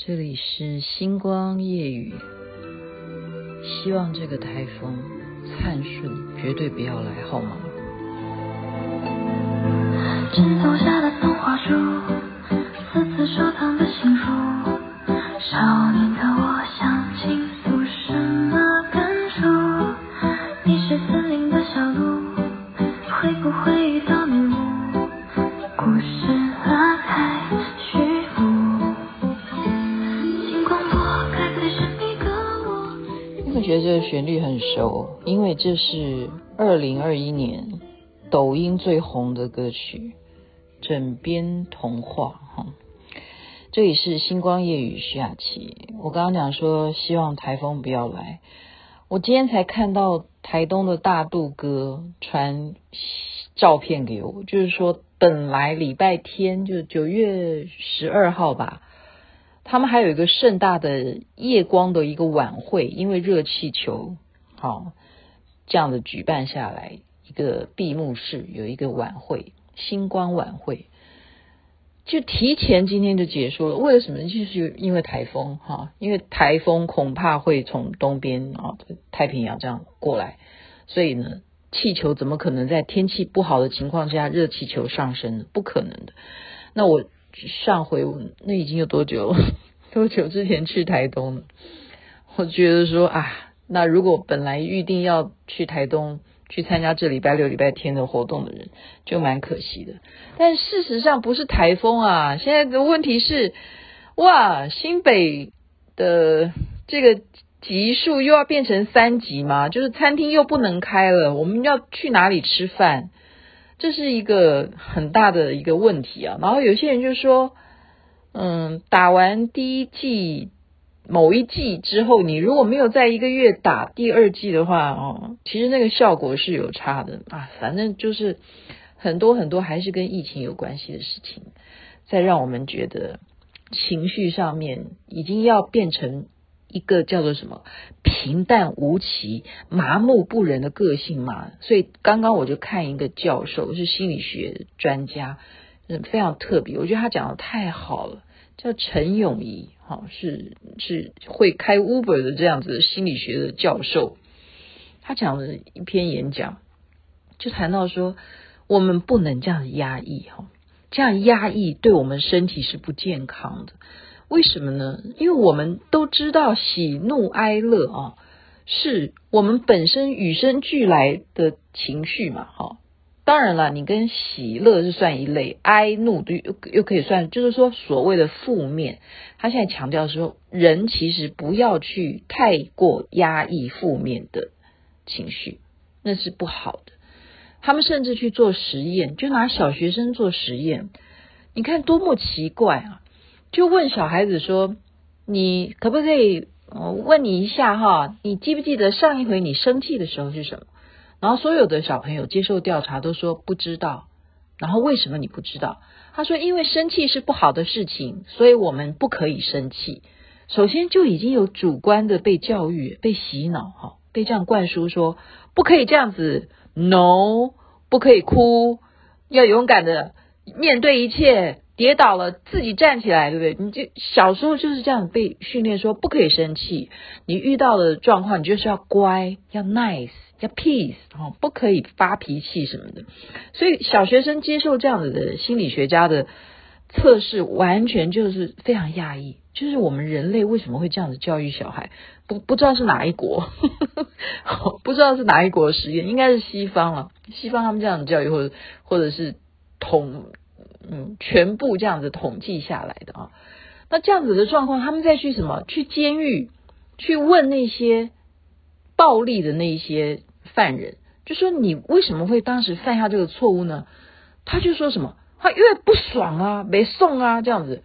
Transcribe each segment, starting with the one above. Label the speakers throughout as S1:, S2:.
S1: 这里是星光夜雨，希望这个台风灿顺，绝对不要来，好吗？
S2: 枕头下的童话书，丝丝收藏的幸福，少
S1: 觉得这个旋律很熟，因为这是二零二一年抖音最红的歌曲《枕边童话》哈。这里是星光夜雨徐雅琪。我刚刚讲说，希望台风不要来。我今天才看到台东的大肚哥传照片给我，就是说。本来礼拜天就九月十二号吧，他们还有一个盛大的夜光的一个晚会，因为热气球好这样的举办下来，一个闭幕式有一个晚会，星光晚会就提前今天就结束了。为了什么？就是因为台风哈，因为台风恐怕会从东边啊太平洋这样过来，所以呢。气球怎么可能在天气不好的情况下热气球上升呢？不可能的。那我上回那已经有多久？多久之前去台东了？我觉得说啊，那如果本来预定要去台东去参加这礼拜六、礼拜天的活动的人，就蛮可惜的。但事实上不是台风啊，现在的问题是，哇，新北的这个。级数又要变成三级吗？就是餐厅又不能开了，我们要去哪里吃饭？这是一个很大的一个问题啊。然后有些人就说，嗯，打完第一剂某一剂之后，你如果没有在一个月打第二剂的话，哦，其实那个效果是有差的啊。反正就是很多很多还是跟疫情有关系的事情，在让我们觉得情绪上面已经要变成。一个叫做什么平淡无奇、麻木不仁的个性嘛，所以刚刚我就看一个教授是心理学专家，嗯，非常特别，我觉得他讲的太好了，叫陈永仪，哈，是是会开 Uber 的这样子的心理学的教授，他讲了一篇演讲，就谈到说我们不能这样压抑，哈，这样压抑对我们身体是不健康的。为什么呢？因为我们都知道喜怒哀乐啊，是我们本身与生俱来的情绪嘛。哈，当然了，你跟喜乐是算一类，哀怒又又可以算，就是说所谓的负面。他现在强调说，人其实不要去太过压抑负面的情绪，那是不好的。他们甚至去做实验，就拿小学生做实验，你看多么奇怪啊！就问小孩子说：“你可不可以？我问你一下哈，你记不记得上一回你生气的时候是什么？”然后所有的小朋友接受调查都说不知道。然后为什么你不知道？他说：“因为生气是不好的事情，所以我们不可以生气。”首先就已经有主观的被教育、被洗脑哈，被这样灌输说不可以这样子，no，不可以哭，要勇敢的面对一切。跌倒了，自己站起来，对不对？你就小时候就是这样被训练，说不可以生气。你遇到的状况，你就是要乖，要 nice，要 peace，哦，不可以发脾气什么的。所以小学生接受这样子的心理学家的测试，完全就是非常讶异。就是我们人类为什么会这样子教育小孩？不不知道是哪一国，不知道是哪一国的实验，应该是西方啊。西方他们这样的教育，或者或者是统。嗯，全部这样子统计下来的啊，那这样子的状况，他们再去什么？去监狱去问那些暴力的那些犯人，就说你为什么会当时犯下这个错误呢？他就说什么？他因为不爽啊，没送啊，这样子。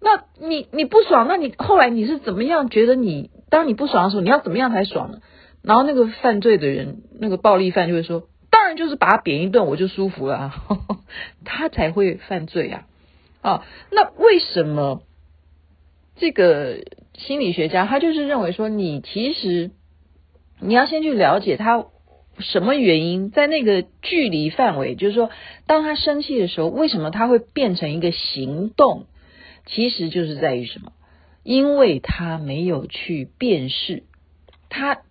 S1: 那你你不爽，那你后来你是怎么样觉得你当你不爽的时候，你要怎么样才爽呢？然后那个犯罪的人，那个暴力犯就会说。当然就是把他扁一顿，我就舒服了，呵呵，他才会犯罪啊！啊，那为什么这个心理学家他就是认为说，你其实你要先去了解他什么原因，在那个距离范围，就是说，当他生气的时候，为什么他会变成一个行动？其实就是在于什么？因为他没有去辨识，他。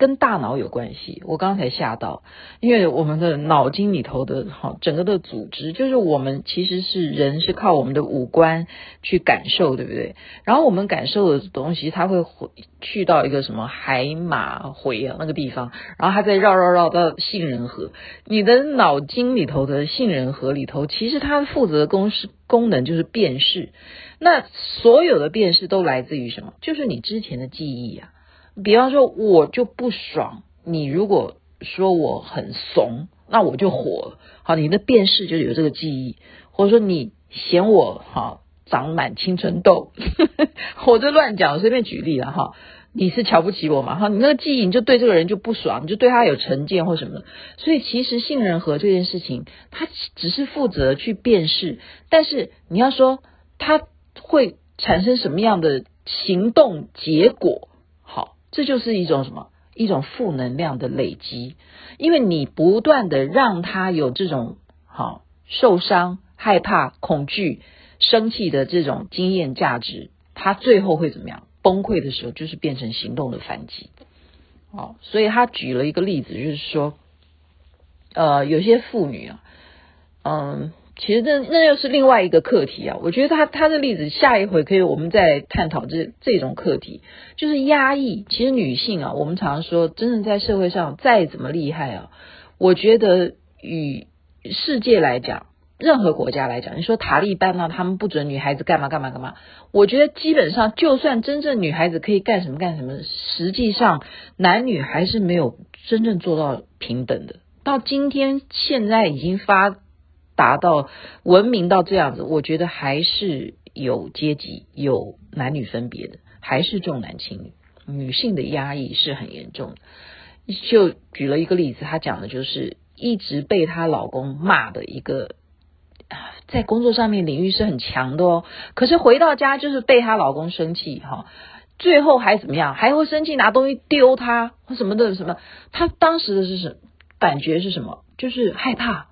S1: 跟大脑有关系，我刚才吓到，因为我们的脑筋里头的哈，整个的组织就是我们其实是人是靠我们的五官去感受，对不对？然后我们感受的东西，它会回去到一个什么海马回啊那个地方，然后它再绕绕绕到杏仁核。你的脑筋里头的杏仁核里头，其实它负责的功是功能就是辨识。那所有的辨识都来自于什么？就是你之前的记忆啊。比方说，我就不爽你。如果说我很怂，那我就火。好，你的辨识就有这个记忆，或者说你嫌我哈长满青春痘，我就乱讲，随便举例了哈。你是瞧不起我嘛？哈，你那个记忆你就对这个人就不爽，你就对他有成见或什么的。所以其实杏仁核这件事情，它只是负责去辨识，但是你要说它会产生什么样的行动结果？这就是一种什么？一种负能量的累积，因为你不断的让他有这种好受伤、害怕、恐惧、生气的这种经验价值，他最后会怎么样？崩溃的时候就是变成行动的反击。哦，所以他举了一个例子，就是说，呃，有些妇女啊，嗯。其实那那又是另外一个课题啊！我觉得他他的例子，下一回可以我们再探讨这这种课题，就是压抑。其实女性啊，我们常常说，真的在社会上再怎么厉害啊，我觉得与世界来讲，任何国家来讲，你说塔利班啊，他们不准女孩子干嘛干嘛干嘛，我觉得基本上就算真正女孩子可以干什么干什么，实际上男女还是没有真正做到平等的。到今天现在已经发。达到文明到这样子，我觉得还是有阶级、有男女分别的，还是重男轻女。女性的压抑是很严重的。就举了一个例子，她讲的就是一直被她老公骂的一个，在工作上面领域是很强的哦，可是回到家就是被她老公生气哈，最后还怎么样？还会生气拿东西丢她或什么的什么？她当时的是什么感觉是什么？就是害怕，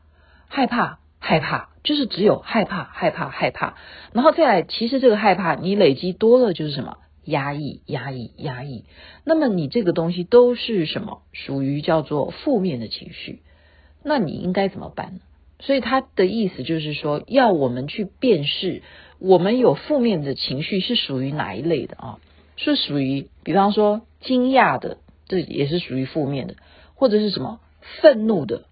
S1: 害怕。害怕就是只有害怕，害怕，害怕，然后再来，其实这个害怕你累积多了就是什么？压抑，压抑，压抑。那么你这个东西都是什么？属于叫做负面的情绪。那你应该怎么办呢？所以他的意思就是说，要我们去辨识，我们有负面的情绪是属于哪一类的啊？是属于，比方说惊讶的，这也是属于负面的，或者是什么愤怒的？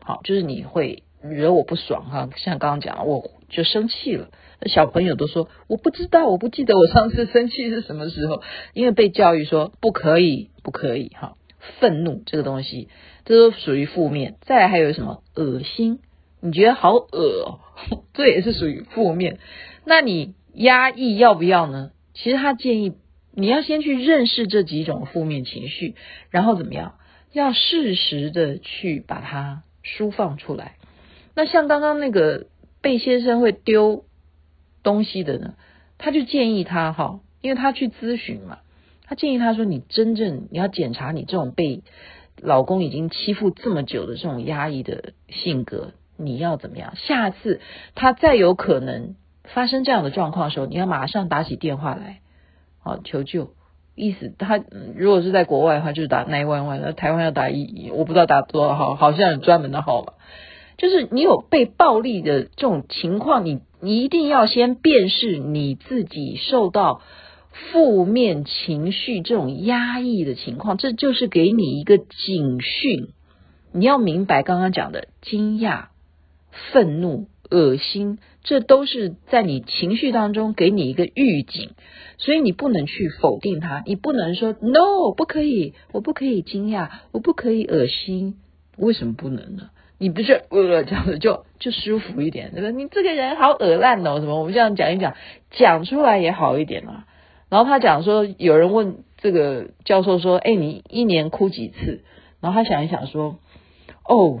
S1: 好，就是你会。惹我不爽哈，像刚刚讲，我就生气了。小朋友都说我不知道，我不记得我上次生气是什么时候，因为被教育说不可以，不可以哈。愤怒这个东西，这都属于负面。再来还有什么？恶心，你觉得好恶哦，这也是属于负面。那你压抑要不要呢？其实他建议你要先去认识这几种负面情绪，然后怎么样？要适时的去把它抒放出来。那像刚刚那个被先生会丢东西的呢，他就建议他哈，因为他去咨询嘛，他建议他说：“你真正你要检查你这种被老公已经欺负这么久的这种压抑的性格，你要怎么样？下次他再有可能发生这样的状况的时候，你要马上打起电话来，好求救。意思他如果是在国外的话，就是打911，那台湾要打一，我不知道打多少号，好像有专门的号码。”就是你有被暴力的这种情况，你你一定要先辨识你自己受到负面情绪这种压抑的情况，这就是给你一个警讯。你要明白刚刚讲的惊讶、愤怒、恶心，这都是在你情绪当中给你一个预警，所以你不能去否定它，你不能说 “no”，不可以，我不可以惊讶，我不可以恶心，为什么不能呢？你不是呃这样子就就舒服一点，对吧？你这个人好恶烂哦，什么？我们这样讲一讲，讲出来也好一点啊。然后他讲说，有人问这个教授说，哎，你一年哭几次？然后他想一想说，哦，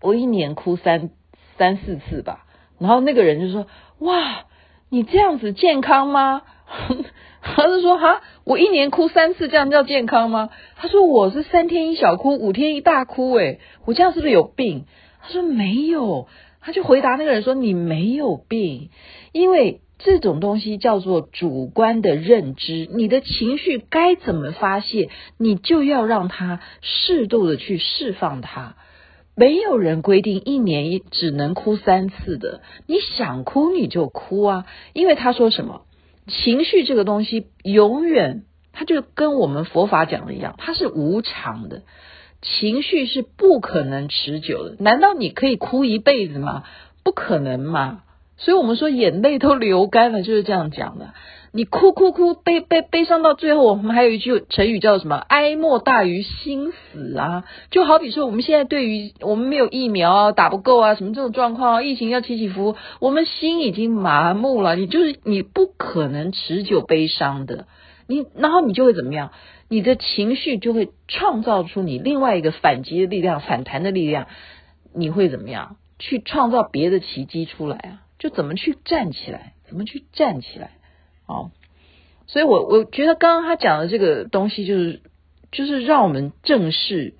S1: 我一年哭三三四次吧。然后那个人就说，哇，你这样子健康吗？他就说哈，我一年哭三次，这样叫健康吗？他说我是三天一小哭，五天一大哭，诶，我这样是不是有病？他说没有，他就回答那个人说，你没有病，因为这种东西叫做主观的认知，你的情绪该怎么发泄，你就要让它适度的去释放它。没有人规定一年只能哭三次的，你想哭你就哭啊，因为他说什么，情绪这个东西永远，它就跟我们佛法讲的一样，它是无常的，情绪是不可能持久的。难道你可以哭一辈子吗？不可能嘛。所以我们说眼泪都流干了，就是这样讲的。你哭哭哭，悲悲悲伤到最后，我们还有一句成语叫什么？哀莫大于心死啊！就好比说，我们现在对于我们没有疫苗啊，打不够啊，什么这种状况，疫情要起起伏，我们心已经麻木了。你就是你不可能持久悲伤的，你然后你就会怎么样？你的情绪就会创造出你另外一个反击的力量、反弹的力量，你会怎么样？去创造别的奇迹出来啊！就怎么去站起来，怎么去站起来，哦，所以我我觉得刚刚他讲的这个东西，就是就是让我们正视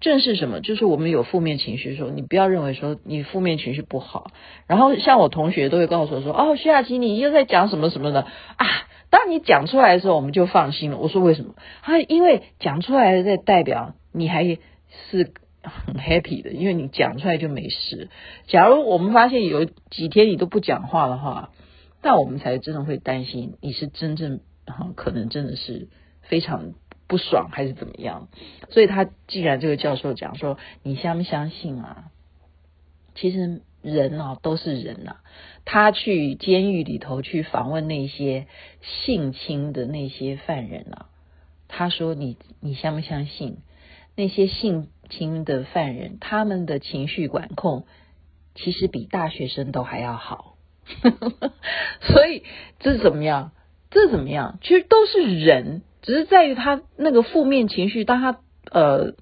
S1: 正视什么，就是我们有负面情绪的时候，你不要认为说你负面情绪不好。然后像我同学都会告诉我说，哦，徐雅琪，你又在讲什么什么的啊？当你讲出来的时候，我们就放心了。我说为什么？他因为讲出来的代表你还是。很 happy 的，因为你讲出来就没事。假如我们发现有几天你都不讲话的话，那我们才真的会担心你是真正可能真的是非常不爽还是怎么样。所以他既然这个教授讲说，你相不相信啊？其实人啊都是人啊。他去监狱里头去访问那些性侵的那些犯人啊，他说你你相不相信那些性侵的犯人，他们的情绪管控其实比大学生都还要好，所以这是怎么样？这怎么样？其实都是人，只是在于他那个负面情绪，当他呃，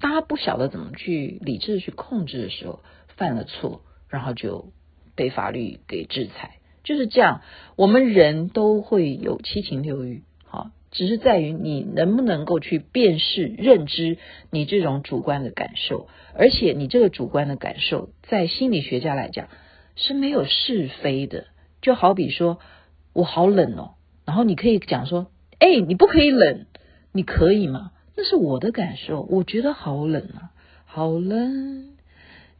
S1: 当他不晓得怎么去理智去控制的时候，犯了错，然后就被法律给制裁，就是这样。我们人都会有七情六欲。好只是在于你能不能够去辨识、认知你这种主观的感受，而且你这个主观的感受，在心理学家来讲是没有是非的。就好比说我好冷哦，然后你可以讲说：“哎，你不可以冷，你可以吗？”那是我的感受，我觉得好冷啊，好冷。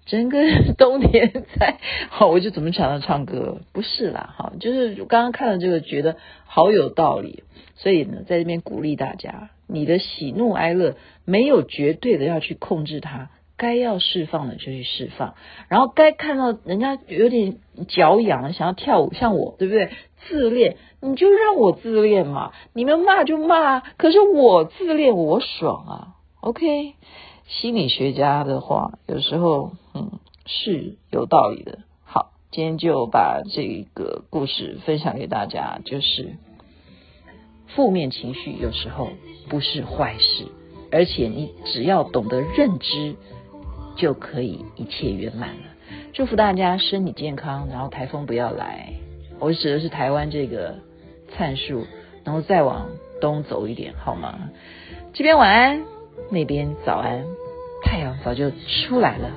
S1: 整个 冬天在，好，我就怎么想到唱歌？不是啦，哈，就是刚刚看了这个，觉得好有道理。所以呢，在这边鼓励大家，你的喜怒哀乐没有绝对的要去控制它，该要释放的就去释放，然后该看到人家有点脚痒了想要跳舞，像我对不对？自恋，你就让我自恋嘛，你们骂就骂，可是我自恋我爽啊，OK？心理学家的话，有时候嗯是有道理的。好，今天就把这个故事分享给大家，就是。负面情绪有时候不是坏事，而且你只要懂得认知，就可以一切圆满了。祝福大家身体健康，然后台风不要来。我指的是台湾这个灿树，然后再往东走一点，好吗？这边晚安，那边早安，太阳早就出来了。